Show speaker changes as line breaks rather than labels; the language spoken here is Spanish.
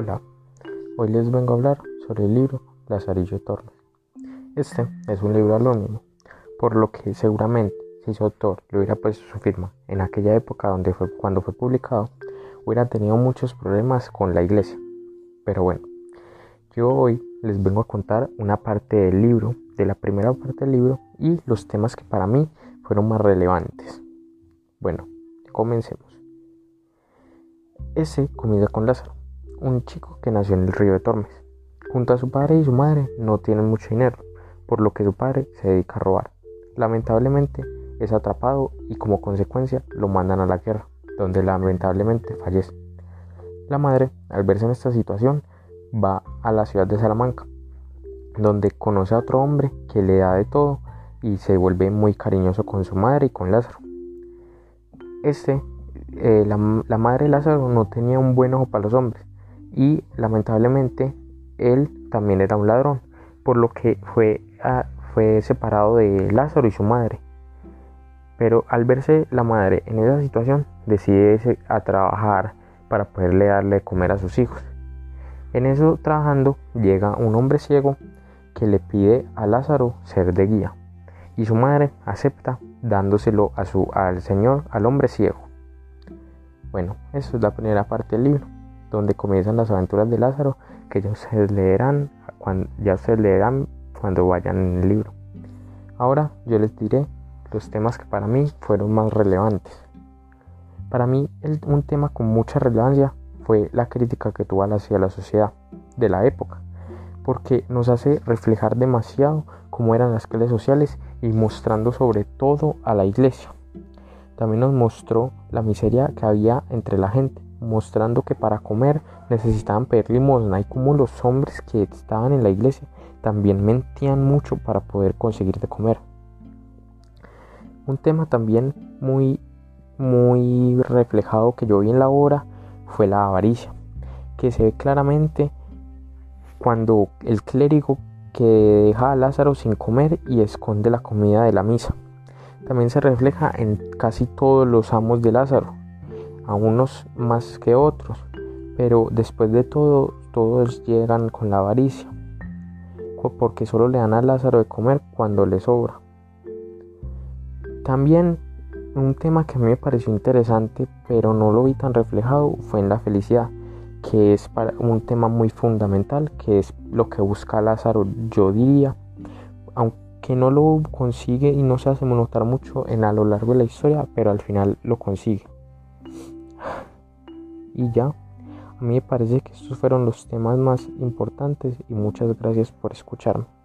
Hola, hoy les vengo a hablar sobre el libro Lazarillo Tormes. Este es un libro anónimo, por lo que seguramente si su autor le hubiera puesto su firma en aquella época donde fue, cuando fue publicado, hubiera tenido muchos problemas con la iglesia. Pero bueno, yo hoy les vengo a contar una parte del libro, de la primera parte del libro y los temas que para mí fueron más relevantes. Bueno, comencemos. Ese comienza con Lázaro un chico que nació en el río de Tormes. Junto a su padre y su madre no tienen mucho dinero, por lo que su padre se dedica a robar. Lamentablemente es atrapado y como consecuencia lo mandan a la guerra, donde lamentablemente fallece. La madre, al verse en esta situación, va a la ciudad de Salamanca, donde conoce a otro hombre que le da de todo y se vuelve muy cariñoso con su madre y con Lázaro. Este, eh, la, la madre de Lázaro no tenía un buen ojo para los hombres y lamentablemente él también era un ladrón, por lo que fue, fue separado de Lázaro y su madre. Pero al verse la madre en esa situación, decide a trabajar para poderle darle comer a sus hijos. En eso trabajando llega un hombre ciego que le pide a Lázaro ser de guía y su madre acepta dándoselo a su, al señor, al hombre ciego. Bueno, eso es la primera parte del libro donde comienzan las aventuras de Lázaro, que ya ustedes leerán cuando, ya leerán cuando vayan en el libro. Ahora yo les diré los temas que para mí fueron más relevantes. Para mí un tema con mucha relevancia fue la crítica que tuvo hacia la sociedad de la época, porque nos hace reflejar demasiado cómo eran las clases sociales y mostrando sobre todo a la iglesia. También nos mostró la miseria que había entre la gente, mostrando que para comer necesitaban pedir limosna y como los hombres que estaban en la iglesia también mentían mucho para poder conseguir de comer. Un tema también muy muy reflejado que yo vi en la obra fue la avaricia, que se ve claramente cuando el clérigo que deja a Lázaro sin comer y esconde la comida de la misa. También se refleja en casi todos los amos de Lázaro, a unos más que otros, pero después de todo todos llegan con la avaricia, porque solo le dan a Lázaro de comer cuando le sobra. También un tema que a mí me pareció interesante, pero no lo vi tan reflejado, fue en la felicidad, que es para un tema muy fundamental, que es lo que busca Lázaro, yo diría, aunque no lo consigue y no se hace notar mucho en a lo largo de la historia, pero al final lo consigue. Y ya, a mí me parece que estos fueron los temas más importantes y muchas gracias por escucharme.